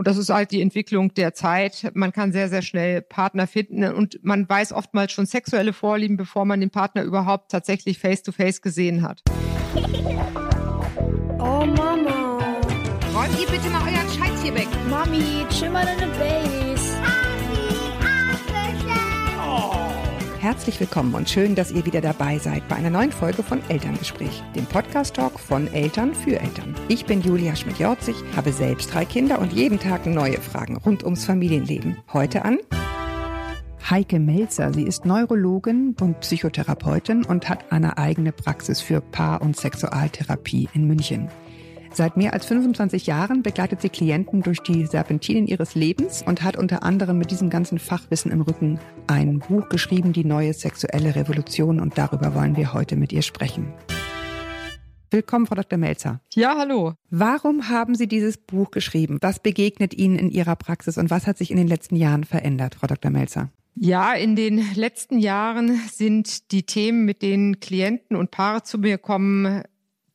Und das ist halt die Entwicklung der Zeit. Man kann sehr, sehr schnell Partner finden und man weiß oftmals schon sexuelle Vorlieben, bevor man den Partner überhaupt tatsächlich face-to-face -face gesehen hat. Oh Mama. Räumt ihr bitte mal euren Scheiß hier weg. Mami, chill mal deine Base. Herzlich willkommen und schön, dass ihr wieder dabei seid bei einer neuen Folge von Elterngespräch, dem Podcast-Talk von Eltern für Eltern. Ich bin Julia Schmidt-Jorzig, habe selbst drei Kinder und jeden Tag neue Fragen rund ums Familienleben. Heute an Heike Melzer. Sie ist Neurologin und Psychotherapeutin und hat eine eigene Praxis für Paar- und Sexualtherapie in München. Seit mehr als 25 Jahren begleitet sie Klienten durch die Serpentinen ihres Lebens und hat unter anderem mit diesem ganzen Fachwissen im Rücken ein Buch geschrieben, die neue sexuelle Revolution. Und darüber wollen wir heute mit ihr sprechen. Willkommen, Frau Dr. Melzer. Ja, hallo. Warum haben Sie dieses Buch geschrieben? Was begegnet Ihnen in Ihrer Praxis und was hat sich in den letzten Jahren verändert, Frau Dr. Melzer? Ja, in den letzten Jahren sind die Themen, mit denen Klienten und Paare zu mir kommen,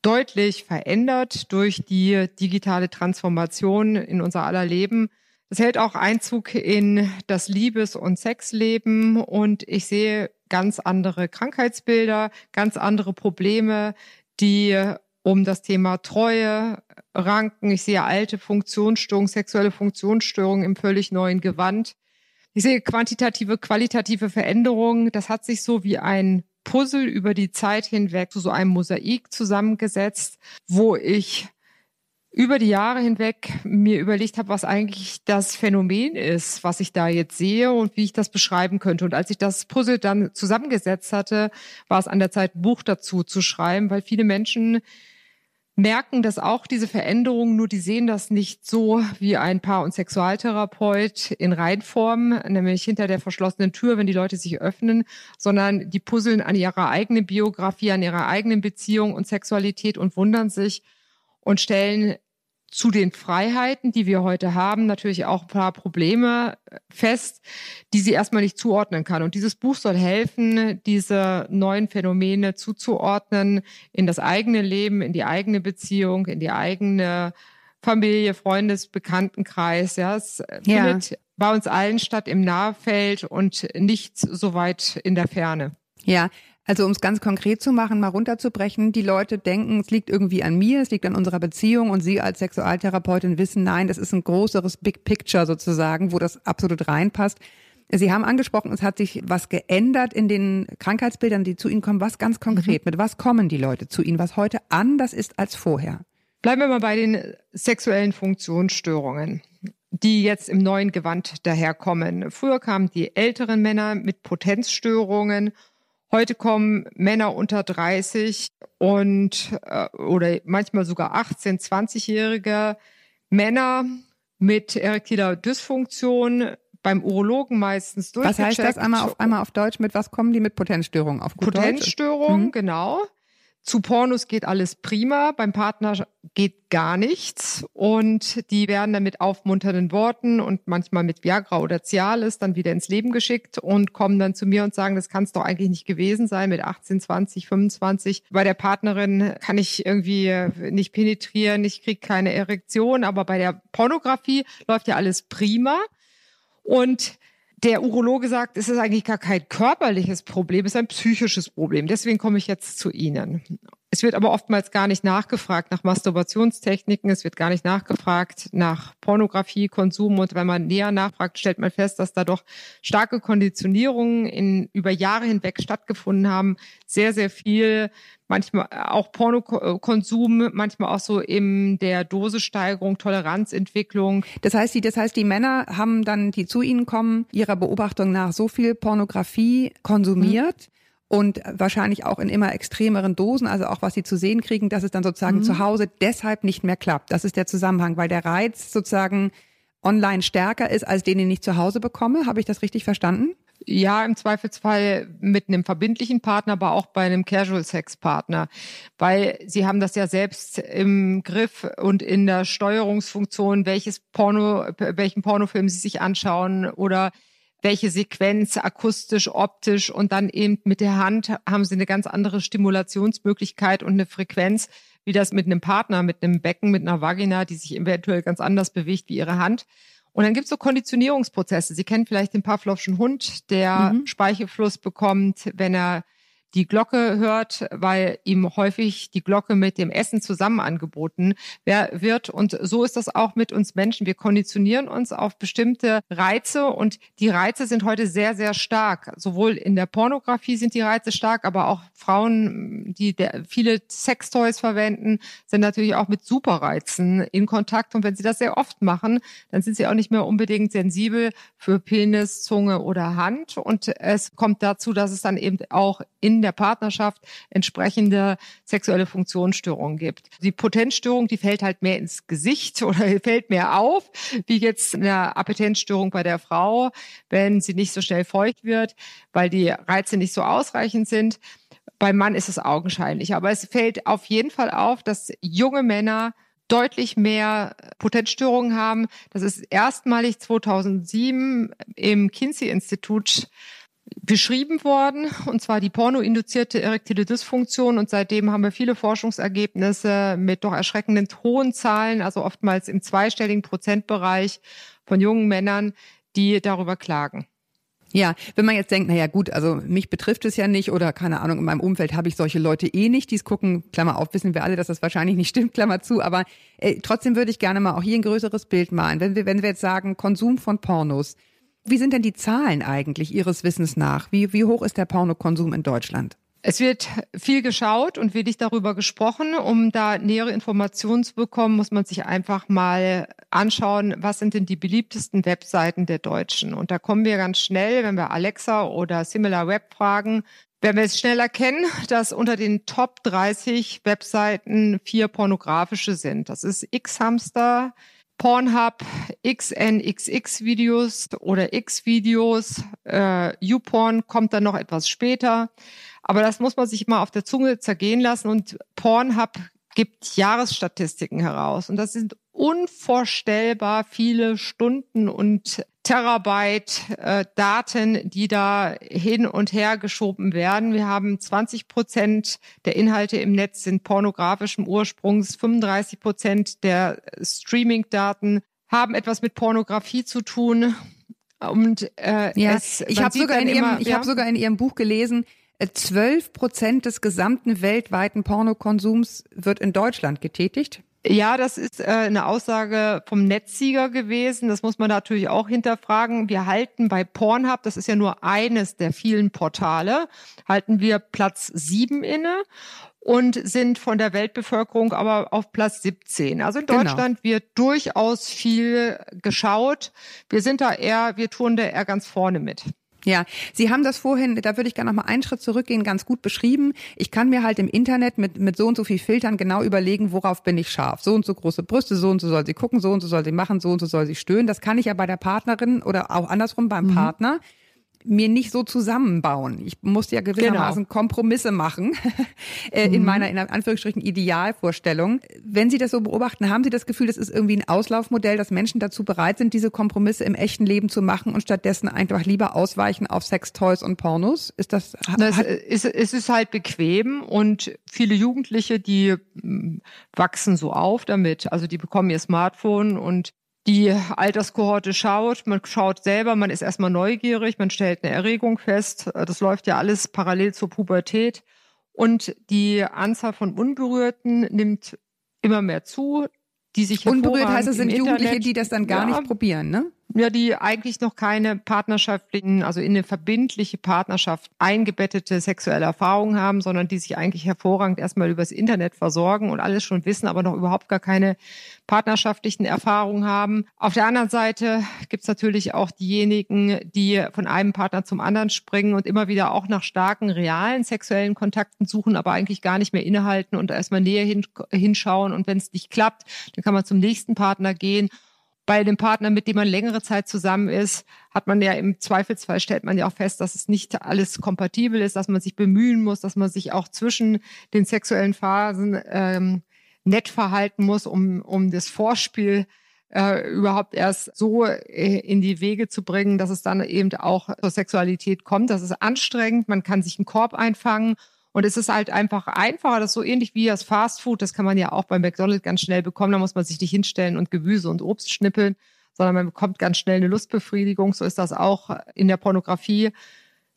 deutlich verändert durch die digitale Transformation in unser aller Leben. Es hält auch Einzug in das Liebes- und Sexleben und ich sehe ganz andere Krankheitsbilder, ganz andere Probleme, die um das Thema Treue ranken. Ich sehe alte Funktionsstörungen, sexuelle Funktionsstörungen im völlig neuen Gewand. Ich sehe quantitative, qualitative Veränderungen. Das hat sich so wie ein Puzzle über die Zeit hinweg zu so einem Mosaik zusammengesetzt, wo ich über die Jahre hinweg mir überlegt habe, was eigentlich das Phänomen ist, was ich da jetzt sehe und wie ich das beschreiben könnte. Und als ich das Puzzle dann zusammengesetzt hatte, war es an der Zeit, ein Buch dazu zu schreiben, weil viele Menschen merken das auch, diese Veränderungen, nur die sehen das nicht so wie ein Paar- und Sexualtherapeut in Reinform, nämlich hinter der verschlossenen Tür, wenn die Leute sich öffnen, sondern die puzzeln an ihrer eigenen Biografie, an ihrer eigenen Beziehung und Sexualität und wundern sich und stellen zu den Freiheiten, die wir heute haben, natürlich auch ein paar Probleme äh, fest, die sie erstmal nicht zuordnen kann. Und dieses Buch soll helfen, diese neuen Phänomene zuzuordnen in das eigene Leben, in die eigene Beziehung, in die eigene Familie, Freundes, Bekanntenkreis. Ja, es ja. findet bei uns allen statt im Nahfeld und nicht so weit in der Ferne. Ja, also um es ganz konkret zu machen, mal runterzubrechen, die Leute denken, es liegt irgendwie an mir, es liegt an unserer Beziehung und Sie als Sexualtherapeutin wissen, nein, das ist ein größeres Big Picture sozusagen, wo das absolut reinpasst. Sie haben angesprochen, es hat sich was geändert in den Krankheitsbildern, die zu Ihnen kommen. Was ganz konkret? Mhm. Mit was kommen die Leute zu Ihnen, was heute anders ist als vorher? Bleiben wir mal bei den sexuellen Funktionsstörungen die jetzt im neuen Gewand daherkommen. Früher kamen die älteren Männer mit Potenzstörungen Heute kommen Männer unter 30 und äh, oder manchmal sogar 18, 20-jährige Männer mit erektiler Dysfunktion beim Urologen meistens durchgecheckt. Was heißt das einmal auf, einmal auf Deutsch? Mit was kommen die mit Potenzstörungen auf gut Potenzstörungen, mhm. genau. Zu Pornos geht alles prima, beim Partner geht gar nichts und die werden dann mit aufmunternden Worten und manchmal mit Viagra oder Cialis dann wieder ins Leben geschickt und kommen dann zu mir und sagen, das kann es doch eigentlich nicht gewesen sein mit 18, 20, 25. Bei der Partnerin kann ich irgendwie nicht penetrieren, ich kriege keine Erektion, aber bei der Pornografie läuft ja alles prima und der Urologe sagt, es ist eigentlich gar kein körperliches Problem, es ist ein psychisches Problem. Deswegen komme ich jetzt zu Ihnen. Es wird aber oftmals gar nicht nachgefragt nach Masturbationstechniken, es wird gar nicht nachgefragt nach Pornografie, Konsum und wenn man näher nachfragt, stellt man fest, dass da doch starke Konditionierungen in über Jahre hinweg stattgefunden haben, sehr sehr viel manchmal auch Pornokonsum, manchmal auch so in der Dosesteigerung, Toleranzentwicklung. Das heißt, die, das heißt, die Männer haben dann, die zu ihnen kommen, ihrer Beobachtung nach so viel Pornografie konsumiert, mhm und wahrscheinlich auch in immer extremeren Dosen, also auch was sie zu sehen kriegen, dass es dann sozusagen mhm. zu Hause deshalb nicht mehr klappt. Das ist der Zusammenhang, weil der Reiz sozusagen online stärker ist, als den, den ich zu Hause bekomme. Habe ich das richtig verstanden? Ja, im Zweifelsfall mit einem verbindlichen Partner, aber auch bei einem Casual-Sex-Partner, weil sie haben das ja selbst im Griff und in der Steuerungsfunktion, welches Porno, welchen Pornofilm sie sich anschauen oder welche Sequenz akustisch, optisch und dann eben mit der Hand haben sie eine ganz andere Stimulationsmöglichkeit und eine Frequenz, wie das mit einem Partner, mit einem Becken, mit einer Vagina, die sich eventuell ganz anders bewegt wie ihre Hand. Und dann gibt es so Konditionierungsprozesse. Sie kennen vielleicht den Pavlovschen Hund, der mhm. Speichelfluss bekommt, wenn er die Glocke hört, weil ihm häufig die Glocke mit dem Essen zusammen angeboten wird. Und so ist das auch mit uns Menschen. Wir konditionieren uns auf bestimmte Reize und die Reize sind heute sehr, sehr stark. Sowohl in der Pornografie sind die Reize stark, aber auch Frauen, die viele Sextoys verwenden, sind natürlich auch mit Superreizen in Kontakt. Und wenn sie das sehr oft machen, dann sind sie auch nicht mehr unbedingt sensibel für Penis, Zunge oder Hand. Und es kommt dazu, dass es dann eben auch in der Partnerschaft entsprechende sexuelle Funktionsstörungen gibt. Die Potenzstörung, die fällt halt mehr ins Gesicht oder fällt mehr auf, wie jetzt eine Appetenzstörung bei der Frau, wenn sie nicht so schnell feucht wird, weil die Reize nicht so ausreichend sind. Beim Mann ist es augenscheinlich. Aber es fällt auf jeden Fall auf, dass junge Männer deutlich mehr Potenzstörungen haben. Das ist erstmalig 2007 im Kinsey-Institut beschrieben worden, und zwar die pornoinduzierte erektile Dysfunktion. Und seitdem haben wir viele Forschungsergebnisse mit doch erschreckenden hohen Zahlen, also oftmals im zweistelligen Prozentbereich von jungen Männern, die darüber klagen. Ja, wenn man jetzt denkt, naja gut, also mich betrifft es ja nicht oder keine Ahnung, in meinem Umfeld habe ich solche Leute eh nicht, die es gucken, Klammer auf, wissen wir alle, dass das wahrscheinlich nicht stimmt, Klammer zu, aber äh, trotzdem würde ich gerne mal auch hier ein größeres Bild malen. Wenn wir, wenn wir jetzt sagen, Konsum von Pornos, wie sind denn die Zahlen eigentlich Ihres Wissens nach? Wie, wie hoch ist der Pornokonsum in Deutschland? Es wird viel geschaut und wenig darüber gesprochen. Um da nähere Informationen zu bekommen, muss man sich einfach mal anschauen, was sind denn die beliebtesten Webseiten der Deutschen. Und da kommen wir ganz schnell, wenn wir Alexa oder SimilarWeb fragen, werden wir es schnell erkennen, dass unter den Top 30 Webseiten vier pornografische sind. Das ist X-Hamster, Pornhub, XNXX-Videos oder X-Videos, äh, YouPorn kommt dann noch etwas später. Aber das muss man sich mal auf der Zunge zergehen lassen und Pornhub gibt Jahresstatistiken heraus. Und das sind unvorstellbar viele Stunden und Terabyte äh, Daten, die da hin und her geschoben werden. Wir haben 20 Prozent der Inhalte im Netz sind pornografischen Ursprungs, 35 Prozent der Streaming-Daten haben etwas mit Pornografie zu tun. Und äh, ja, es, ich habe sogar in ihrem, ich ja? habe sogar in ihrem Buch gelesen, 12 Prozent des gesamten weltweiten Pornokonsums wird in Deutschland getätigt. Ja, das ist äh, eine Aussage vom Netzsieger gewesen. Das muss man natürlich auch hinterfragen. Wir halten bei Pornhub, das ist ja nur eines der vielen Portale, halten wir Platz sieben inne und sind von der Weltbevölkerung aber auf Platz 17. Also in genau. Deutschland genau. wird durchaus viel geschaut. Wir sind da eher, wir tun da eher ganz vorne mit. Ja, Sie haben das vorhin, da würde ich gerne noch mal einen Schritt zurückgehen, ganz gut beschrieben. Ich kann mir halt im Internet mit, mit so und so viel Filtern genau überlegen, worauf bin ich scharf. So und so große Brüste, so und so soll sie gucken, so und so soll sie machen, so und so soll sie stöhnen. Das kann ich ja bei der Partnerin oder auch andersrum beim mhm. Partner mir nicht so zusammenbauen. Ich musste ja gewissermaßen genau. Kompromisse machen äh, in mhm. meiner in Anführungsstrichen Idealvorstellung. Wenn Sie das so beobachten, haben Sie das Gefühl, das ist irgendwie ein Auslaufmodell, dass Menschen dazu bereit sind, diese Kompromisse im echten Leben zu machen und stattdessen einfach lieber ausweichen auf Sextoys und Pornos? Ist das? das ist, es ist halt bequem und viele Jugendliche, die mm, wachsen so auf damit. Also die bekommen ihr Smartphone und die Alterskohorte schaut, man schaut selber, man ist erstmal neugierig, man stellt eine Erregung fest. Das läuft ja alles parallel zur Pubertät. Und die Anzahl von Unberührten nimmt immer mehr zu, die sich Unberührt heißt, es sind Jugendliche, die das dann gar ja, nicht probieren, ne? Ja, die eigentlich noch keine partnerschaftlichen, also in eine verbindliche Partnerschaft eingebettete sexuelle Erfahrungen haben, sondern die sich eigentlich hervorragend erstmal übers Internet versorgen und alles schon wissen, aber noch überhaupt gar keine partnerschaftlichen Erfahrungen haben. Auf der anderen Seite gibt's natürlich auch diejenigen, die von einem Partner zum anderen springen und immer wieder auch nach starken, realen sexuellen Kontakten suchen, aber eigentlich gar nicht mehr innehalten und erstmal näher hinschauen. Und wenn es nicht klappt, dann kann man zum nächsten Partner gehen bei dem Partner, mit dem man längere Zeit zusammen ist, hat man ja im Zweifelsfall stellt man ja auch fest, dass es nicht alles kompatibel ist, dass man sich bemühen muss, dass man sich auch zwischen den sexuellen Phasen ähm, nett verhalten muss, um, um das Vorspiel äh, überhaupt erst so äh, in die Wege zu bringen, dass es dann eben auch zur Sexualität kommt. Das ist anstrengend, man kann sich einen Korb einfangen Und es ist halt einfach einfacher, das ist so ähnlich wie das Fast Food, das kann man ja auch bei McDonald's ganz schnell bekommen. Da muss man sich nicht hinstellen und Gemüse und Obst schnippeln, sondern man bekommt ganz schnell eine Lustbefriedigung. So ist das auch in der Pornografie.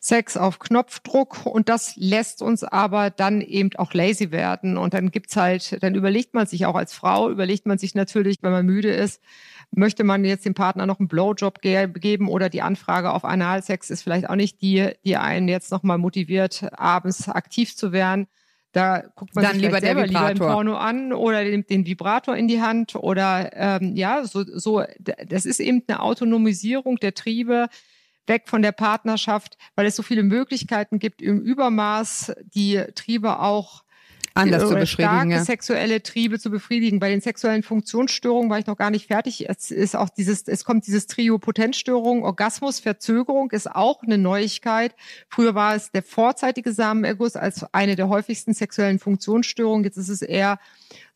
Sex auf Knopfdruck und das lässt uns aber dann eben auch lazy werden und dann gibt's halt, dann überlegt man sich auch als Frau, überlegt man sich natürlich, wenn man müde ist, möchte man jetzt dem Partner noch einen Blowjob ge geben oder die Anfrage auf Analsex ist vielleicht auch nicht die, die einen jetzt nochmal motiviert, abends aktiv zu werden. Da guckt man Dann sich lieber selber lieber im Vibrator. Porno an oder den, den Vibrator in die Hand oder ähm, ja, so, so, das ist eben eine Autonomisierung der Triebe weg von der Partnerschaft, weil es so viele Möglichkeiten gibt, im Übermaß die Triebe auch Anders zu oder befriedigen. starke Ja. sexuelle Triebe zu befriedigen. Bei den sexuellen Funktionsstörungen war ich noch gar nicht fertig. Es ist auch dieses, es kommt dieses Trio Potenzstörung, Orgasmus, Verzögerung ist auch eine Neuigkeit. Früher war es der vorzeitige Samenerguss als eine der häufigsten sexuellen Funktionsstörungen. Jetzt ist es eher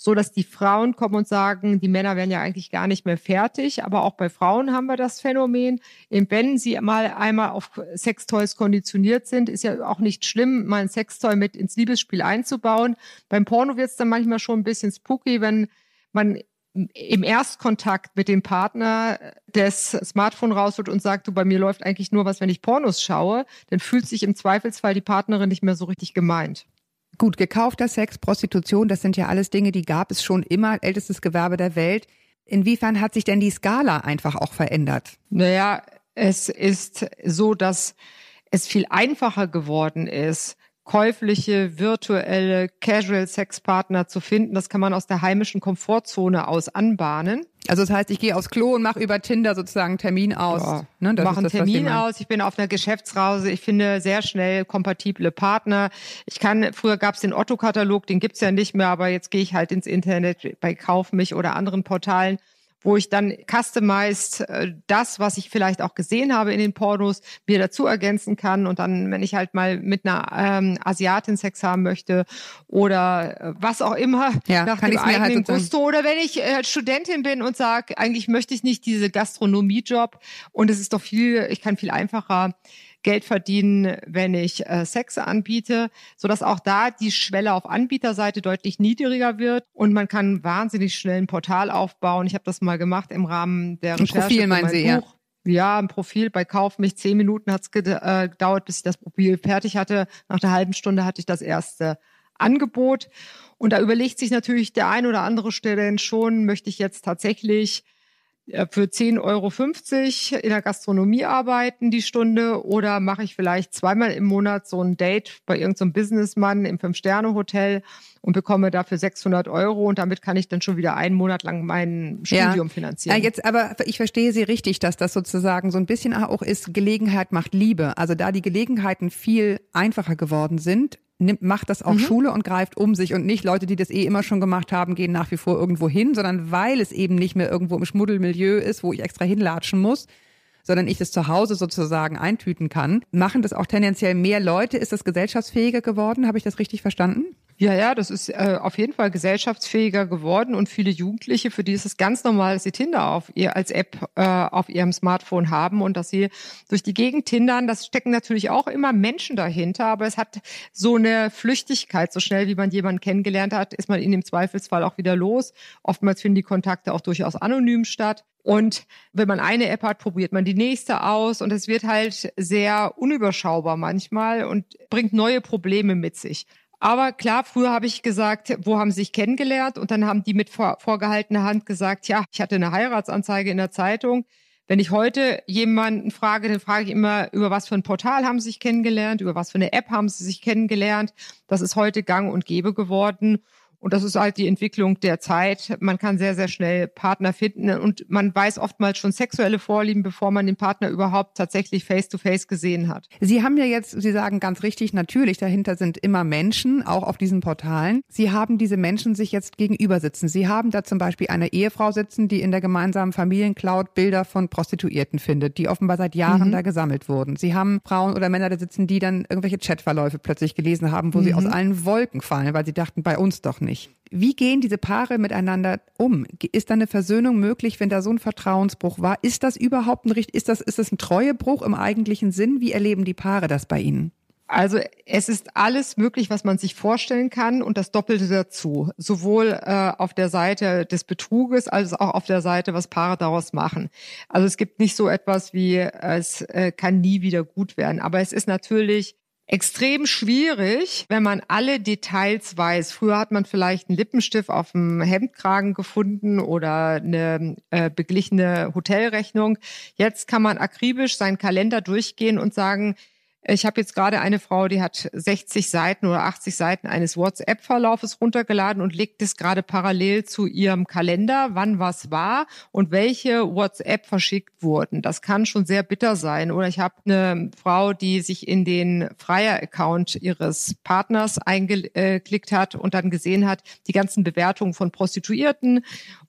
so, dass die Frauen kommen und sagen, die Männer werden ja eigentlich gar nicht mehr fertig. Aber auch bei Frauen haben wir das Phänomen. Wenn sie mal einmal auf Sextoys konditioniert sind, ist ja auch nicht schlimm, mal ein Sextoy mit ins Liebesspiel einzubauen. Beim Porno wird es dann manchmal schon ein bisschen spooky, wenn man im Erstkontakt mit dem Partner das Smartphone rausholt und sagt, du, bei mir läuft eigentlich nur was, wenn ich Pornos schaue, dann fühlt sich im Zweifelsfall die Partnerin nicht mehr so richtig gemeint. Gut, gekaufter Sex, Prostitution, das sind ja alles Dinge, die gab es schon immer, ältestes Gewerbe der Welt. Inwiefern hat sich denn die Skala einfach auch verändert? Naja, es ist so, dass es viel einfacher geworden ist, käufliche, virtuelle, casual Sexpartner zu finden. Das kann man aus der heimischen Komfortzone aus anbahnen. Also das heißt, ich gehe aufs Klo und mache über Tinder sozusagen einen Termin aus. Ja, ne, mache einen das, Termin aus. Ich bin auf einer Geschäftsreise. Ich finde sehr schnell kompatible Partner. Ich kann, früher gab es den Otto-Katalog, den gibt's ja nicht mehr, aber jetzt gehe ich halt ins Internet bei Kauf mich oder anderen Portalen wo ich dann customized äh, das, was ich vielleicht auch gesehen habe in den Pornos, mir dazu ergänzen kann. Und dann, wenn ich halt mal mit einer ähm, Asiatin Sex haben möchte oder äh, was auch immer, Ja, nach kann dem halt eigenen sozusagen- Gusto oder wenn ich äh, Studentin bin und sage, eigentlich möchte ich nicht diese Gastronomiejob. Und es ist doch viel, ich kann viel einfacher Geld verdienen, wenn ich äh, Sex anbiete, so dass auch da die Schwelle auf Anbieterseite deutlich niedriger wird und man kann wahnsinnig schnell ein Portal aufbauen. Ich habe das mal gemacht im Rahmen der Ein Recherche Profil, meinen mein Sie, ja. Buch. Ja, ein Profil bei Kauf mich. Zehn Minuten hat's äh, gedauert, bis ich das Profil fertig hatte. Nach einer halben Stunde hatte ich das erste Angebot. Und da überlegt sich natürlich der ein oder andere Stelle schon, möchte ich jetzt tatsächlich für 10,50 Euro in der Gastronomie arbeiten die Stunde oder mache ich vielleicht zweimal im Monat so ein Date bei irgendeinem Businessmann im Fünf-Sterne-Hotel und bekomme dafür 600 Euro und damit kann ich dann schon wieder einen Monat lang mein Studium finanzieren. Ja, jetzt aber ich verstehe Sie richtig, dass das sozusagen so ein bisschen auch ist, Gelegenheit macht Liebe. Also da die Gelegenheiten viel einfacher geworden sind, nimmt, macht das Mhm. auch Schule und greift um sich und nicht Leute, die das eh immer schon gemacht haben, gehen nach wie vor irgendwo hin, sondern weil es eben nicht mehr irgendwo im Schmuddelmilieu ist, wo ich extra hinlatschen muss, sondern ich das zu Hause sozusagen eintüten kann, machen das auch tendenziell mehr Leute. Ist das gesellschaftsfähiger geworden? Habe ich das richtig verstanden? Ja, ja, das ist äh, auf jeden Fall gesellschaftsfähiger geworden und viele Jugendliche, für die ist es ganz normal, dass sie Tinder auf ihr als App äh, auf ihrem Smartphone haben und dass sie durch die Gegend tindern. Das stecken natürlich auch immer Menschen dahinter, aber es hat so eine Flüchtigkeit. So schnell wie man jemanden kennengelernt hat, ist man ihn im Zweifelsfall auch wieder los. Oftmals finden die Kontakte auch durchaus anonym statt. Und wenn man eine App hat, probiert man die nächste aus und es wird halt sehr unüberschaubar manchmal und bringt neue Probleme mit sich. Aber klar, früher habe ich gesagt, wo haben sie sich kennengelernt? Und dann haben die mit vor, vorgehaltener Hand gesagt, ja, ich hatte eine Heiratsanzeige in der Zeitung. Wenn ich heute jemanden frage, dann frage ich immer, über was für ein Portal haben sie sich kennengelernt, über was für eine App haben sie sich kennengelernt. Das ist heute gang und gäbe geworden. Und das ist halt die Entwicklung der Zeit. Man kann sehr, sehr schnell Partner finden und man weiß oftmals schon sexuelle Vorlieben, bevor man den Partner überhaupt tatsächlich face-to-face gesehen hat. Sie haben ja jetzt, Sie sagen ganz richtig, natürlich, dahinter sind immer Menschen, auch auf diesen Portalen. Sie haben diese Menschen sich jetzt gegenüber sitzen. Sie haben da zum Beispiel eine Ehefrau sitzen, die in der gemeinsamen Familiencloud Bilder von Prostituierten findet, die offenbar seit Jahren da gesammelt wurden. Sie haben Frauen oder Männer da sitzen, die dann irgendwelche Chatverläufe plötzlich gelesen haben, wo sie aus allen Wolken fallen, weil sie dachten, bei uns doch nicht. Wie gehen diese Paare miteinander um? Ist da eine Versöhnung möglich, wenn da so ein Vertrauensbruch war? Ist das überhaupt ein Richt, ist das, ist das ein Treuebruch im eigentlichen Sinn? Wie erleben die Paare das bei Ihnen? Also es ist alles möglich, was man sich vorstellen kann und das Doppelte dazu. Sowohl äh, auf der Seite des Betruges als auch auf der Seite, was Paare daraus machen. Also es gibt nicht so etwas wie, es äh, kann nie wieder gut werden. Aber es ist natürlich extrem schwierig, wenn man alle Details weiß. Früher hat man vielleicht einen Lippenstift auf dem Hemdkragen gefunden oder eine äh, beglichene Hotelrechnung. Jetzt kann man akribisch seinen Kalender durchgehen und sagen, ich habe jetzt gerade eine Frau, die hat 60 Seiten oder 80 Seiten eines WhatsApp-Verlaufes runtergeladen und legt es gerade parallel zu ihrem Kalender, wann was war und welche WhatsApp verschickt wurden. Das kann schon sehr bitter sein. Oder ich habe eine Frau, die sich in den Freier-Account ihres Partners eingeklickt hat und dann gesehen hat, die ganzen Bewertungen von Prostituierten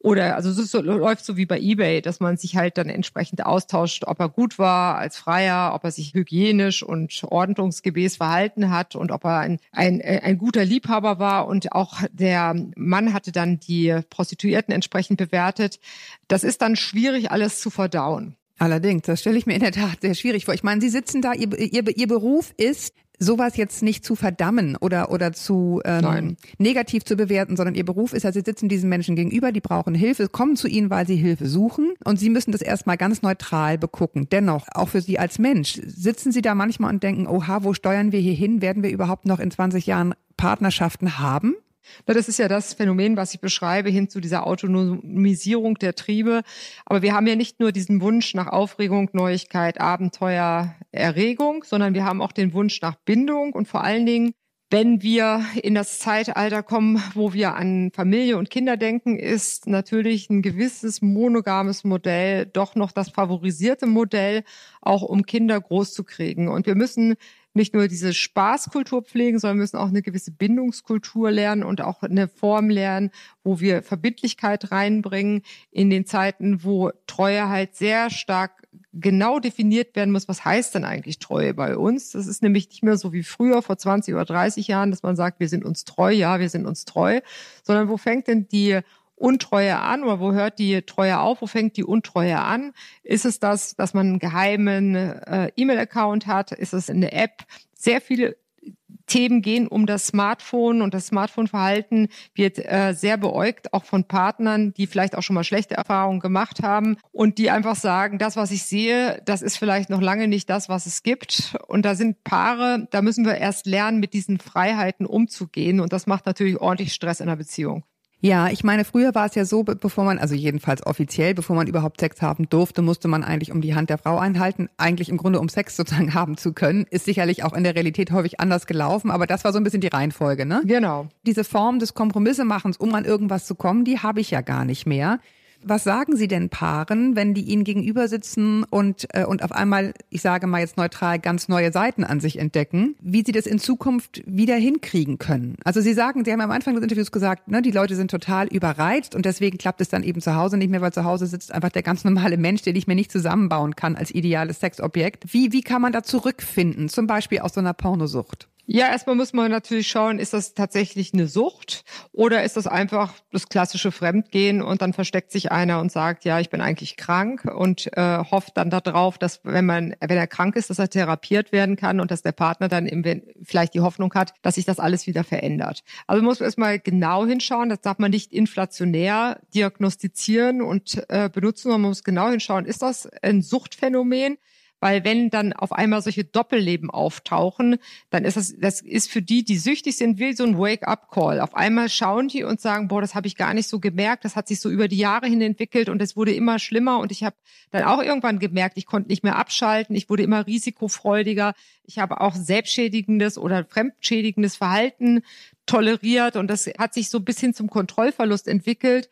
oder also es so, läuft so wie bei eBay, dass man sich halt dann entsprechend austauscht, ob er gut war als Freier, ob er sich hygienisch und ordnungsgemäß verhalten hat und ob er ein, ein, ein guter Liebhaber war. Und auch der Mann hatte dann die Prostituierten entsprechend bewertet. Das ist dann schwierig, alles zu verdauen. Allerdings, das stelle ich mir in der Tat sehr schwierig vor. Ich meine, Sie sitzen da, Ihr, Ihr, Ihr Beruf ist, sowas jetzt nicht zu verdammen oder, oder zu ähm, negativ zu bewerten, sondern Ihr Beruf ist ja, Sie sitzen diesen Menschen gegenüber, die brauchen Hilfe, kommen zu Ihnen, weil sie Hilfe suchen und Sie müssen das erstmal ganz neutral begucken. Dennoch, auch für Sie als Mensch, sitzen Sie da manchmal und denken, oha, wo steuern wir hier hin? Werden wir überhaupt noch in 20 Jahren Partnerschaften haben? Das ist ja das Phänomen, was ich beschreibe, hin zu dieser Autonomisierung der Triebe. Aber wir haben ja nicht nur diesen Wunsch nach Aufregung, Neuigkeit, Abenteuer, Erregung, sondern wir haben auch den Wunsch nach Bindung und vor allen Dingen, wenn wir in das Zeitalter kommen, wo wir an Familie und Kinder denken, ist natürlich ein gewisses monogames Modell doch noch das favorisierte Modell, auch um Kinder groß zu kriegen. Und wir müssen nicht nur diese Spaßkultur pflegen, sondern müssen auch eine gewisse Bindungskultur lernen und auch eine Form lernen, wo wir Verbindlichkeit reinbringen in den Zeiten, wo Treue halt sehr stark genau definiert werden muss, was heißt denn eigentlich Treue bei uns? Das ist nämlich nicht mehr so wie früher, vor 20 oder 30 Jahren, dass man sagt, wir sind uns treu, ja, wir sind uns treu, sondern wo fängt denn die Untreue an oder wo hört die Treue auf, wo fängt die Untreue an? Ist es das, dass man einen geheimen äh, E-Mail-Account hat? Ist es eine App? Sehr viele Themen gehen um das Smartphone und das Smartphone-Verhalten wird äh, sehr beäugt, auch von Partnern, die vielleicht auch schon mal schlechte Erfahrungen gemacht haben und die einfach sagen, das, was ich sehe, das ist vielleicht noch lange nicht das, was es gibt. Und da sind Paare, da müssen wir erst lernen, mit diesen Freiheiten umzugehen. Und das macht natürlich ordentlich Stress in der Beziehung. Ja, ich meine, früher war es ja so, bevor man, also jedenfalls offiziell, bevor man überhaupt Sex haben durfte, musste man eigentlich um die Hand der Frau einhalten, eigentlich im Grunde um Sex sozusagen haben zu können. Ist sicherlich auch in der Realität häufig anders gelaufen, aber das war so ein bisschen die Reihenfolge, ne? Genau. Diese Form des Kompromissemachens, um an irgendwas zu kommen, die habe ich ja gar nicht mehr. Was sagen Sie denn Paaren, wenn die Ihnen gegenüber sitzen und, äh, und auf einmal, ich sage mal jetzt neutral, ganz neue Seiten an sich entdecken, wie Sie das in Zukunft wieder hinkriegen können? Also Sie sagen, Sie haben am Anfang des Interviews gesagt, ne, die Leute sind total überreizt und deswegen klappt es dann eben zu Hause nicht mehr, weil zu Hause sitzt einfach der ganz normale Mensch, den ich mir nicht zusammenbauen kann als ideales Sexobjekt. Wie, wie kann man da zurückfinden, zum Beispiel aus so einer Pornosucht? Ja, erstmal muss man natürlich schauen, ist das tatsächlich eine Sucht oder ist das einfach das klassische Fremdgehen und dann versteckt sich einer und sagt, ja, ich bin eigentlich krank und äh, hofft dann darauf, dass wenn man, wenn er krank ist, dass er therapiert werden kann und dass der Partner dann eben vielleicht die Hoffnung hat, dass sich das alles wieder verändert. Also muss man erstmal genau hinschauen, das darf man nicht inflationär diagnostizieren und äh, benutzen, sondern man muss genau hinschauen, ist das ein Suchtphänomen? Weil wenn dann auf einmal solche Doppelleben auftauchen, dann ist das, das ist für die, die süchtig sind, wie so ein Wake-up-Call. Auf einmal schauen die und sagen, boah, das habe ich gar nicht so gemerkt, das hat sich so über die Jahre hin entwickelt und es wurde immer schlimmer. Und ich habe dann auch irgendwann gemerkt, ich konnte nicht mehr abschalten, ich wurde immer risikofreudiger, ich habe auch selbstschädigendes oder fremdschädigendes Verhalten toleriert. Und das hat sich so bis hin zum Kontrollverlust entwickelt.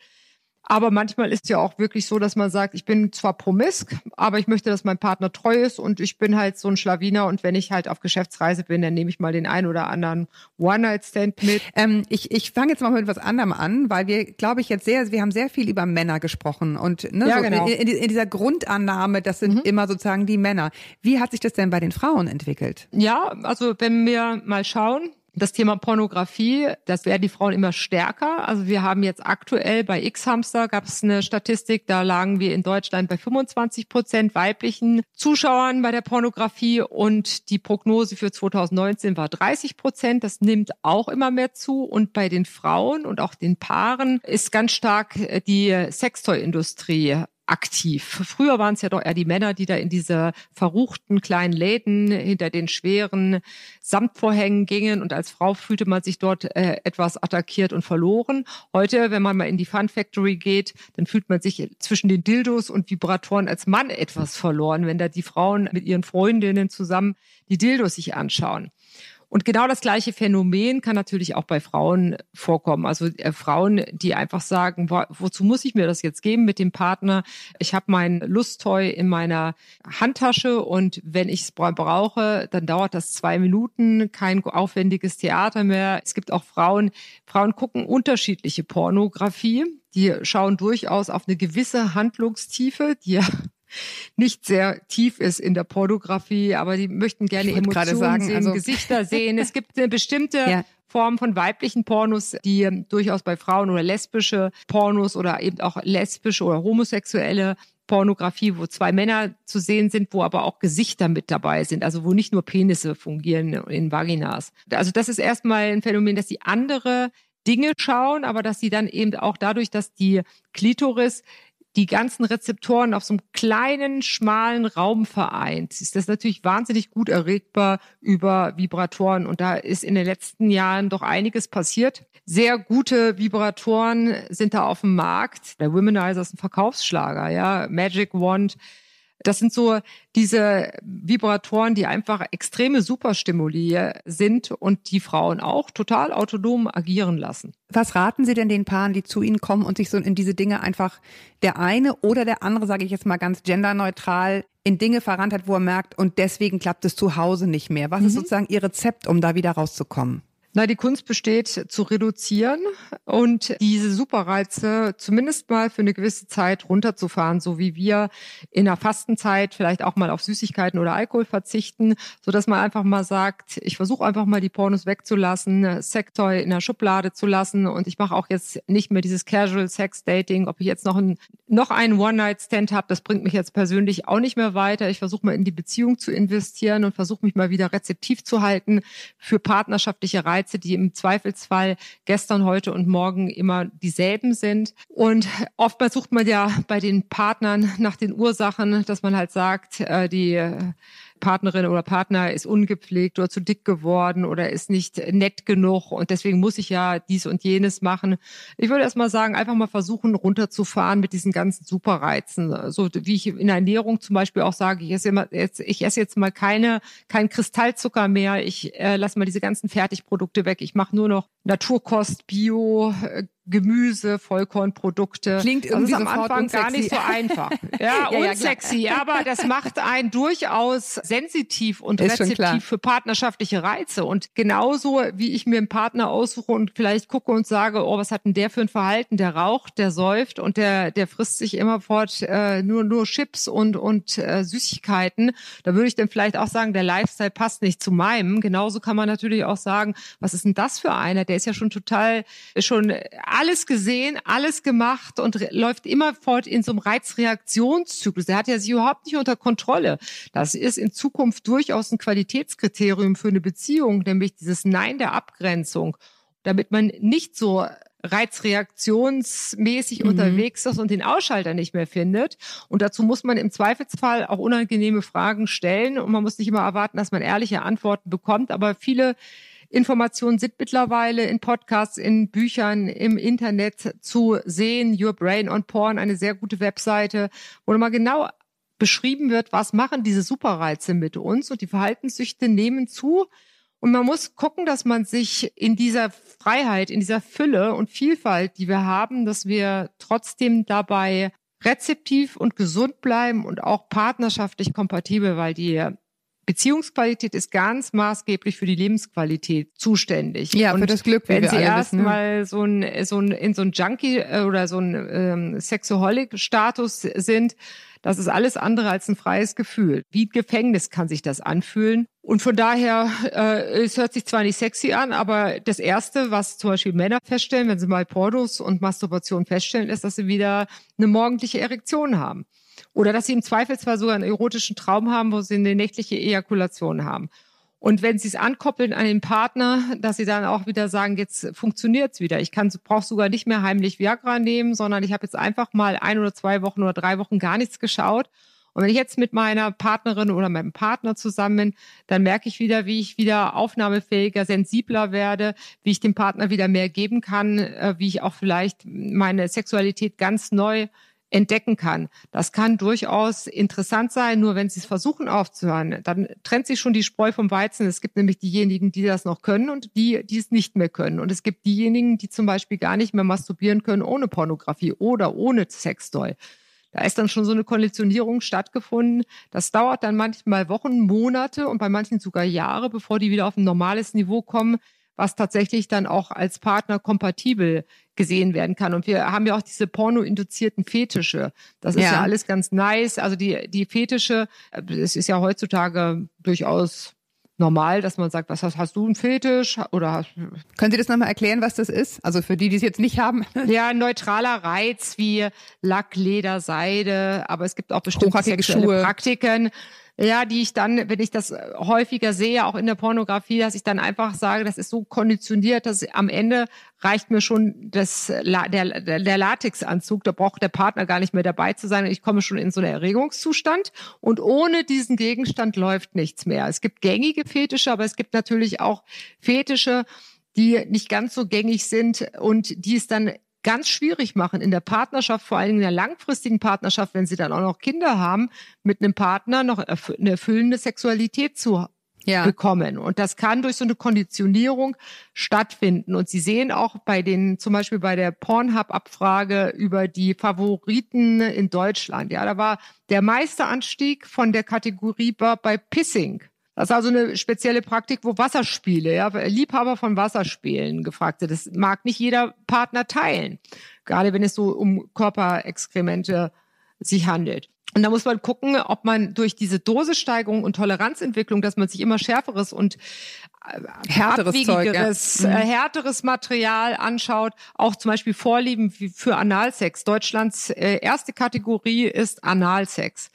Aber manchmal ist ja auch wirklich so, dass man sagt, ich bin zwar promisk, aber ich möchte, dass mein Partner treu ist und ich bin halt so ein Schlawiner und wenn ich halt auf Geschäftsreise bin, dann nehme ich mal den ein oder anderen One-Night-Stand mit. Ähm, ich ich fange jetzt mal mit was anderem an, weil wir, glaube ich, jetzt sehr, wir haben sehr viel über Männer gesprochen und ne, ja, so genau. in, in, dieser Grundannahme, das sind mhm. immer sozusagen die Männer. Wie hat sich das denn bei den Frauen entwickelt? Ja, also wenn wir mal schauen, Das Thema Pornografie, das werden die Frauen immer stärker. Also wir haben jetzt aktuell bei X-Hamster gab es eine Statistik, da lagen wir in Deutschland bei 25 Prozent weiblichen Zuschauern bei der Pornografie und die Prognose für 2019 war 30 Prozent. Das nimmt auch immer mehr zu und bei den Frauen und auch den Paaren ist ganz stark die Sextoy-Industrie aktiv. Früher waren es ja doch eher die Männer, die da in diese verruchten kleinen Läden hinter den schweren Samtvorhängen gingen und als Frau fühlte man sich dort äh, etwas attackiert und verloren. Heute, wenn man mal in die Fun Factory geht, dann fühlt man sich zwischen den Dildos und Vibratoren als Mann etwas verloren, wenn da die Frauen mit ihren Freundinnen zusammen die Dildos sich anschauen. Und genau das gleiche Phänomen kann natürlich auch bei Frauen vorkommen. Also äh, Frauen, die einfach sagen, wo, wozu muss ich mir das jetzt geben mit dem Partner? Ich habe mein Lusttoy in meiner Handtasche und wenn ich es brauche, dann dauert das zwei Minuten, kein aufwendiges Theater mehr. Es gibt auch Frauen, Frauen gucken unterschiedliche Pornografie. Die schauen durchaus auf eine gewisse Handlungstiefe, die ja nicht sehr tief ist in der Pornografie, aber die möchten gerne Emotionen sagen, sehen, also Gesichter sehen. Es gibt eine bestimmte ja. Form von weiblichen Pornos, die durchaus bei Frauen oder lesbische Pornos oder eben auch lesbische oder homosexuelle Pornografie, wo zwei Männer zu sehen sind, wo aber auch Gesichter mit dabei sind, also wo nicht nur Penisse fungieren in Vaginas. Also das ist erstmal ein Phänomen, dass die andere Dinge schauen, aber dass sie dann eben auch dadurch, dass die Klitoris die ganzen Rezeptoren auf so einem kleinen, schmalen Raum vereint, ist das natürlich wahnsinnig gut erregbar über Vibratoren. Und da ist in den letzten Jahren doch einiges passiert. Sehr gute Vibratoren sind da auf dem Markt. Der Womanizer ist ein Verkaufsschlager, ja. Magic Wand das sind so diese Vibratoren, die einfach extreme Superstimuli sind und die Frauen auch total autonom agieren lassen. Was raten Sie denn den Paaren, die zu Ihnen kommen und sich so in diese Dinge einfach der eine oder der andere, sage ich jetzt mal ganz genderneutral, in Dinge verrannt hat, wo er merkt, und deswegen klappt es zu Hause nicht mehr? Was mhm. ist sozusagen Ihr Rezept, um da wieder rauszukommen? Na, die Kunst besteht zu reduzieren und diese Superreize zumindest mal für eine gewisse Zeit runterzufahren, so wie wir in der Fastenzeit vielleicht auch mal auf Süßigkeiten oder Alkohol verzichten, so dass man einfach mal sagt, ich versuche einfach mal die Pornos wegzulassen, Sextoy in der Schublade zu lassen und ich mache auch jetzt nicht mehr dieses Casual Sex Dating, ob ich jetzt noch ein noch einen One-Night-Stand habe, das bringt mich jetzt persönlich auch nicht mehr weiter. Ich versuche mal in die Beziehung zu investieren und versuche mich mal wieder rezeptiv zu halten für partnerschaftliche Reize Reize, die im Zweifelsfall gestern, heute und morgen immer dieselben sind. Und oftmals sucht man ja bei den Partnern nach den Ursachen, dass man halt sagt, äh, die Partnerin oder Partner ist ungepflegt oder zu dick geworden oder ist nicht nett genug und deswegen muss ich ja dies und jenes machen. Ich würde erst mal sagen, einfach mal versuchen runterzufahren mit diesen ganzen Superreizen. So wie ich in der Ernährung zum Beispiel auch sage, ich esse, immer, jetzt, ich esse jetzt mal keine, kein Kristallzucker mehr, ich äh, lasse mal diese ganzen Fertigprodukte weg, ich mache nur noch Naturkost, Bio, äh, Gemüse, Vollkornprodukte. Klingt irgendwie das ist am Anfang gar nicht so einfach. Ja, ja unsexy, ja, aber das macht einen durchaus sensitiv und ist rezeptiv für partnerschaftliche Reize. Und genauso wie ich mir einen Partner aussuche und vielleicht gucke und sage, oh, was hat denn der für ein Verhalten? Der raucht, der säuft und der, der frisst sich immerfort äh, nur, nur Chips und, und äh, Süßigkeiten. Da würde ich dann vielleicht auch sagen, der Lifestyle passt nicht zu meinem. Genauso kann man natürlich auch sagen, was ist denn das für einer? Der ist ja schon total, schon alles gesehen, alles gemacht und läuft immer fort in so einem Reizreaktionszyklus. Der hat ja sich überhaupt nicht unter Kontrolle. Das ist in Zukunft durchaus ein Qualitätskriterium für eine Beziehung, nämlich dieses Nein der Abgrenzung, damit man nicht so reizreaktionsmäßig mhm. unterwegs ist und den Ausschalter nicht mehr findet. Und dazu muss man im Zweifelsfall auch unangenehme Fragen stellen und man muss nicht immer erwarten, dass man ehrliche Antworten bekommt. Aber viele Informationen sind mittlerweile in Podcasts, in Büchern, im Internet zu sehen. Your Brain on Porn, eine sehr gute Webseite, wo mal genau beschrieben wird, was machen diese Superreize mit uns und die Verhaltenssüchte nehmen zu. Und man muss gucken, dass man sich in dieser Freiheit, in dieser Fülle und Vielfalt, die wir haben, dass wir trotzdem dabei rezeptiv und gesund bleiben und auch partnerschaftlich kompatibel, weil die Beziehungsqualität ist ganz maßgeblich für die Lebensqualität zuständig. Ja, und für das Glück, wenn Sie erstmal so ein, so ein, in so ein Junkie äh, oder so ein ähm, Sexaholic-Status sind, das ist alles andere als ein freies Gefühl. Wie Gefängnis kann sich das anfühlen. Und von daher, äh, es hört sich zwar nicht sexy an, aber das Erste, was zum Beispiel Männer feststellen, wenn sie mal Pornos und Masturbation feststellen, ist, dass sie wieder eine morgendliche Erektion haben. Oder dass sie im Zweifelsfall sogar einen erotischen Traum haben, wo sie eine nächtliche Ejakulation haben. Und wenn sie es ankoppeln an den Partner, dass sie dann auch wieder sagen, jetzt funktioniert's wieder. Ich kann, brauche sogar nicht mehr heimlich Viagra nehmen, sondern ich habe jetzt einfach mal ein oder zwei Wochen oder drei Wochen gar nichts geschaut und wenn ich jetzt mit meiner Partnerin oder meinem Partner zusammen bin, dann merke ich wieder, wie ich wieder aufnahmefähiger, sensibler werde, wie ich dem Partner wieder mehr geben kann, äh, wie ich auch vielleicht meine Sexualität ganz neu entdecken kann. Das kann durchaus interessant sein, nur wenn Sie es versuchen aufzuhören, dann trennt sich schon die Spreu vom Weizen. Es gibt nämlich diejenigen, die das noch können und die, die es nicht mehr können. Und es gibt diejenigen, die zum Beispiel gar nicht mehr masturbieren können ohne Pornografie oder ohne Sextoy. Da ist dann schon so eine Konditionierung stattgefunden. Das dauert dann manchmal Wochen, Monate und bei manchen sogar Jahre, bevor die wieder auf ein normales Niveau kommen, was tatsächlich dann auch als Partner kompatibel gesehen werden kann. Und wir haben ja auch diese pornoinduzierten Fetische. Das ist ja. ja alles ganz nice. Also die, die Fetische, es ist ja heutzutage durchaus normal, dass man sagt, was hast, hast du einen Fetisch oder können Sie das nochmal erklären, was das ist? Also für die, die es jetzt nicht haben. Ja, neutraler Reiz wie Lack, Leder, Seide, aber es gibt auch bestimmte sexuelle Schuhe. Praktiken, ja, die ich dann, wenn ich das häufiger sehe, auch in der Pornografie, dass ich dann einfach sage, das ist so konditioniert, dass am Ende reicht mir schon das, der, der Latexanzug, da braucht der Partner gar nicht mehr dabei zu sein ich komme schon in so einen Erregungszustand und ohne diesen Gegenstand läuft nichts mehr. Es gibt gängige Fetische, aber es gibt natürlich auch Fetische, die nicht ganz so gängig sind und die es dann ganz schwierig machen in der Partnerschaft, vor allem in der langfristigen Partnerschaft, wenn sie dann auch noch Kinder haben, mit einem Partner noch eine erfüllende Sexualität zu ja. bekommen. Und das kann durch so eine Konditionierung stattfinden. Und Sie sehen auch bei den, zum Beispiel bei der Pornhub-Abfrage über die Favoriten in Deutschland. Ja, da war der meiste Anstieg von der Kategorie bei Pissing. Das ist also eine spezielle Praktik, wo Wasserspiele, ja, Liebhaber von Wasserspielen gefragt sind. Das mag nicht jeder Partner teilen, gerade wenn es so um Körperexkremente sich handelt. Und da muss man gucken, ob man durch diese Dosissteigerung und Toleranzentwicklung, dass man sich immer schärferes und äh, härteres, Zeug, ja. äh, mhm. härteres Material anschaut, auch zum Beispiel Vorlieben für Analsex. Deutschlands äh, erste Kategorie ist Analsex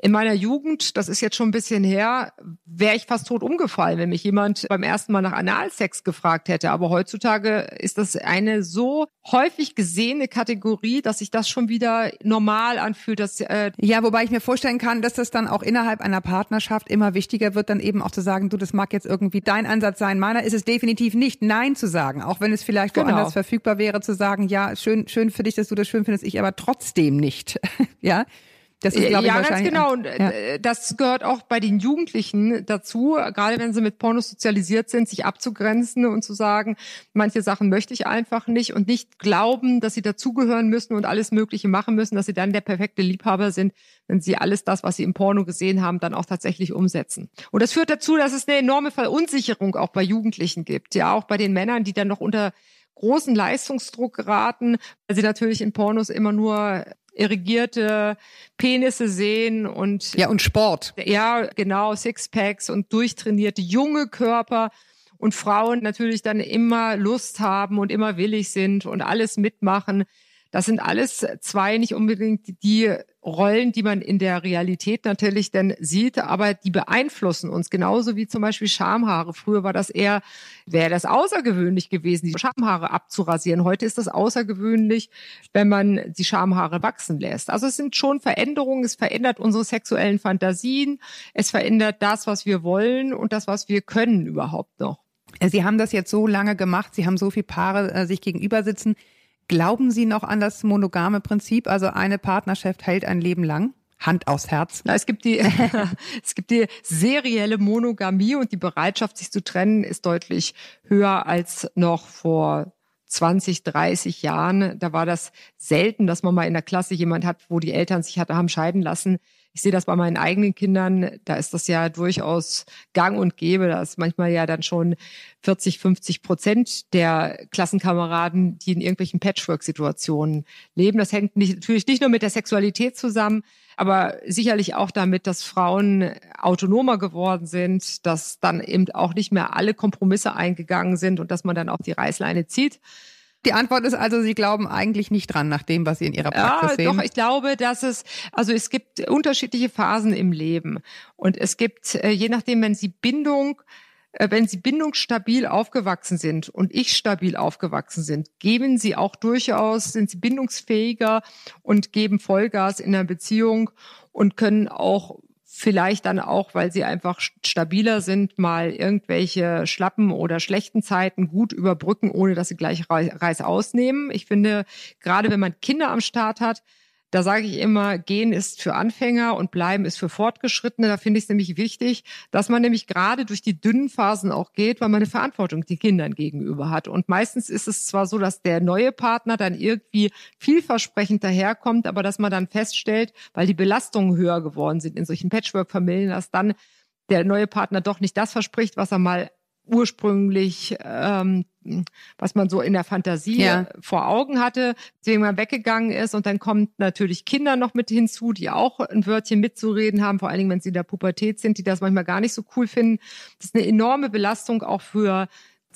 in meiner Jugend, das ist jetzt schon ein bisschen her, wäre ich fast tot umgefallen, wenn mich jemand beim ersten Mal nach Analsex gefragt hätte. Aber heutzutage ist das eine so häufig gesehene Kategorie, dass sich das schon wieder normal anfühlt. Dass, äh ja, wobei ich mir vorstellen kann, dass das dann auch innerhalb einer Partnerschaft immer wichtiger wird, dann eben auch zu sagen, du, das mag jetzt irgendwie dein Ansatz sein. Meiner ist es definitiv nicht, Nein zu sagen. Auch wenn es vielleicht genau. woanders verfügbar wäre, zu sagen, ja, schön, schön für dich, dass du das schön findest, ich aber trotzdem nicht. ja. Das ist, glaube ich, ja, ganz genau. Und ja. Äh, das gehört auch bei den Jugendlichen dazu, gerade wenn sie mit Pornos sozialisiert sind, sich abzugrenzen und zu sagen, manche Sachen möchte ich einfach nicht und nicht glauben, dass sie dazugehören müssen und alles Mögliche machen müssen, dass sie dann der perfekte Liebhaber sind, wenn sie alles das, was sie im Porno gesehen haben, dann auch tatsächlich umsetzen. Und das führt dazu, dass es eine enorme Verunsicherung auch bei Jugendlichen gibt, ja, auch bei den Männern, die dann noch unter großen Leistungsdruck geraten, weil sie natürlich in Pornos immer nur irrigierte Penisse sehen und ja und Sport. Ja, genau, Sixpacks und durchtrainierte junge Körper und Frauen natürlich dann immer Lust haben und immer willig sind und alles mitmachen. Das sind alles zwei nicht unbedingt die Rollen, die man in der Realität natürlich dann sieht, aber die beeinflussen uns genauso wie zum Beispiel Schamhaare. Früher war das eher, wäre das außergewöhnlich gewesen, die Schamhaare abzurasieren. Heute ist das außergewöhnlich, wenn man die Schamhaare wachsen lässt. Also es sind schon Veränderungen. Es verändert unsere sexuellen Fantasien. Es verändert das, was wir wollen und das, was wir können überhaupt noch. Sie haben das jetzt so lange gemacht. Sie haben so viele Paare äh, sich gegenüber sitzen. Glauben Sie noch an das monogame Prinzip? Also eine Partnerschaft hält ein Leben lang? Hand aufs Herz. Na, es gibt die, es gibt die serielle Monogamie und die Bereitschaft, sich zu trennen, ist deutlich höher als noch vor 20, 30 Jahren. Da war das selten, dass man mal in der Klasse jemand hat, wo die Eltern sich hatte, haben scheiden lassen. Ich sehe das bei meinen eigenen Kindern, da ist das ja durchaus gang und gäbe. Da ist manchmal ja dann schon 40, 50 Prozent der Klassenkameraden, die in irgendwelchen Patchwork-Situationen leben. Das hängt nicht, natürlich nicht nur mit der Sexualität zusammen, aber sicherlich auch damit, dass Frauen autonomer geworden sind, dass dann eben auch nicht mehr alle Kompromisse eingegangen sind und dass man dann auch die Reißleine zieht. Die Antwort ist also, Sie glauben eigentlich nicht dran, nach dem, was Sie in Ihrer Praxis ja, sehen. Doch, ich glaube, dass es, also es gibt unterschiedliche Phasen im Leben. Und es gibt, äh, je nachdem, wenn Sie Bindung äh, wenn sie bindungsstabil aufgewachsen sind und ich stabil aufgewachsen sind, geben sie auch durchaus, sind sie bindungsfähiger und geben Vollgas in der Beziehung und können auch vielleicht dann auch, weil sie einfach stabiler sind, mal irgendwelche schlappen oder schlechten Zeiten gut überbrücken, ohne dass sie gleich Reis ausnehmen. Ich finde, gerade wenn man Kinder am Start hat, da sage ich immer, gehen ist für Anfänger und bleiben ist für Fortgeschrittene. Da finde ich es nämlich wichtig, dass man nämlich gerade durch die dünnen Phasen auch geht, weil man eine Verantwortung den Kindern gegenüber hat. Und meistens ist es zwar so, dass der neue Partner dann irgendwie vielversprechend daherkommt, aber dass man dann feststellt, weil die Belastungen höher geworden sind in solchen Patchwork-Familien, dass dann der neue Partner doch nicht das verspricht, was er mal ursprünglich, ähm, was man so in der Fantasie ja. vor Augen hatte, deswegen man weggegangen ist. Und dann kommt natürlich Kinder noch mit hinzu, die auch ein Wörtchen mitzureden haben, vor allen Dingen, wenn sie in der Pubertät sind, die das manchmal gar nicht so cool finden. Das ist eine enorme Belastung auch für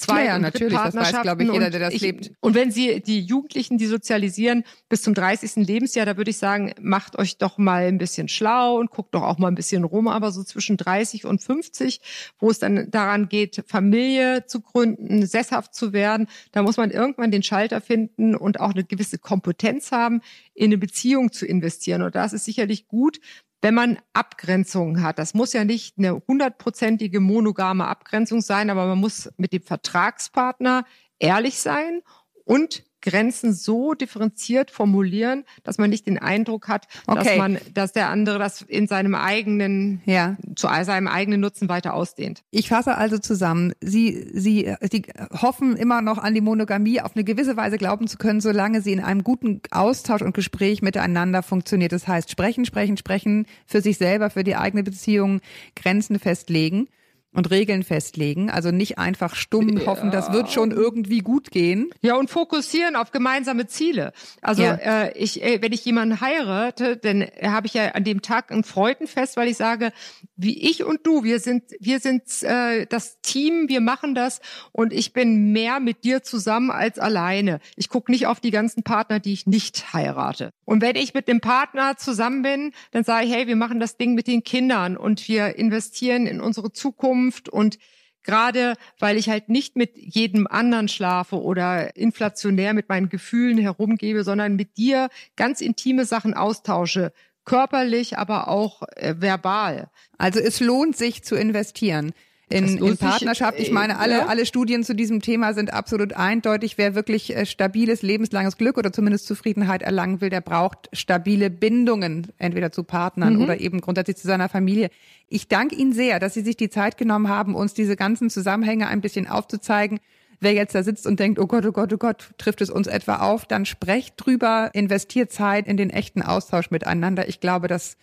zwei ja, ja, natürlich, das weiß, glaube ich, jeder, der das ich, lebt. Und wenn Sie die Jugendlichen, die sozialisieren bis zum 30. Lebensjahr, da würde ich sagen, macht euch doch mal ein bisschen schlau und guckt doch auch mal ein bisschen rum, aber so zwischen 30 und 50, wo es dann daran geht, Familie zu gründen, sesshaft zu werden, da muss man irgendwann den Schalter finden und auch eine gewisse Kompetenz haben, in eine Beziehung zu investieren. Und das ist sicherlich gut, wenn man Abgrenzungen hat. Das muss ja nicht eine hundertprozentige monogame Abgrenzung sein, aber man muss mit dem Vertragspartner ehrlich sein und Grenzen so differenziert formulieren, dass man nicht den Eindruck hat, okay. dass man, dass der andere das in seinem eigenen, ja. zu seinem eigenen Nutzen weiter ausdehnt. Ich fasse also zusammen. Sie, Sie, Sie hoffen immer noch an die Monogamie auf eine gewisse Weise glauben zu können, solange Sie in einem guten Austausch und Gespräch miteinander funktioniert. Das heißt, sprechen, sprechen, sprechen für sich selber, für die eigene Beziehung, Grenzen festlegen und Regeln festlegen. Also nicht einfach stumm ja. hoffen, das wird schon irgendwie gut gehen. Ja, und fokussieren auf gemeinsame Ziele. Also ja. äh, ich, äh, wenn ich jemanden heirate, dann habe ich ja an dem Tag ein Freudenfest, weil ich sage, wie ich und du, wir sind, wir sind äh, das Team, wir machen das und ich bin mehr mit dir zusammen als alleine. Ich gucke nicht auf die ganzen Partner, die ich nicht heirate. Und wenn ich mit dem Partner zusammen bin, dann sage ich, hey, wir machen das Ding mit den Kindern und wir investieren in unsere Zukunft und gerade weil ich halt nicht mit jedem anderen schlafe oder inflationär mit meinen Gefühlen herumgebe, sondern mit dir ganz intime Sachen austausche, körperlich, aber auch äh, verbal. Also es lohnt sich zu investieren in, in Partnerschaft. Ich meine, alle, ja. alle Studien zu diesem Thema sind absolut eindeutig. Wer wirklich äh, stabiles, lebenslanges Glück oder zumindest Zufriedenheit erlangen will, der braucht stabile Bindungen, entweder zu Partnern mhm. oder eben grundsätzlich zu seiner Familie. Ich danke Ihnen sehr, dass Sie sich die Zeit genommen haben, uns diese ganzen Zusammenhänge ein bisschen aufzuzeigen. Wer jetzt da sitzt und denkt, oh Gott, oh Gott, oh Gott, trifft es uns etwa auf, dann sprecht drüber, investiert Zeit in den echten Austausch miteinander. Ich glaube, dass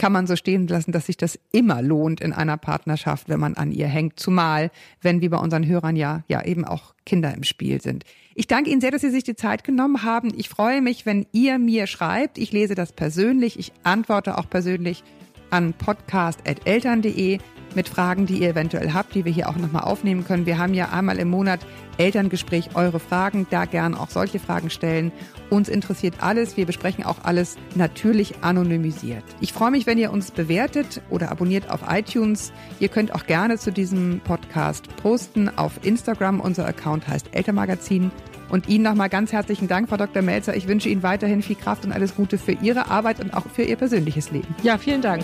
kann man so stehen lassen, dass sich das immer lohnt in einer Partnerschaft, wenn man an ihr hängt. Zumal, wenn wie bei unseren Hörern ja, ja eben auch Kinder im Spiel sind. Ich danke Ihnen sehr, dass Sie sich die Zeit genommen haben. Ich freue mich, wenn ihr mir schreibt. Ich lese das persönlich. Ich antworte auch persönlich an podcast.eltern.de mit Fragen, die ihr eventuell habt, die wir hier auch nochmal aufnehmen können. Wir haben ja einmal im Monat Elterngespräch eure Fragen, da gern auch solche Fragen stellen. Uns interessiert alles, wir besprechen auch alles natürlich anonymisiert. Ich freue mich, wenn ihr uns bewertet oder abonniert auf iTunes. Ihr könnt auch gerne zu diesem Podcast posten auf Instagram. Unser Account heißt Eltermagazin. Und Ihnen nochmal ganz herzlichen Dank, Frau Dr. Melzer. Ich wünsche Ihnen weiterhin viel Kraft und alles Gute für Ihre Arbeit und auch für Ihr persönliches Leben. Ja, vielen Dank.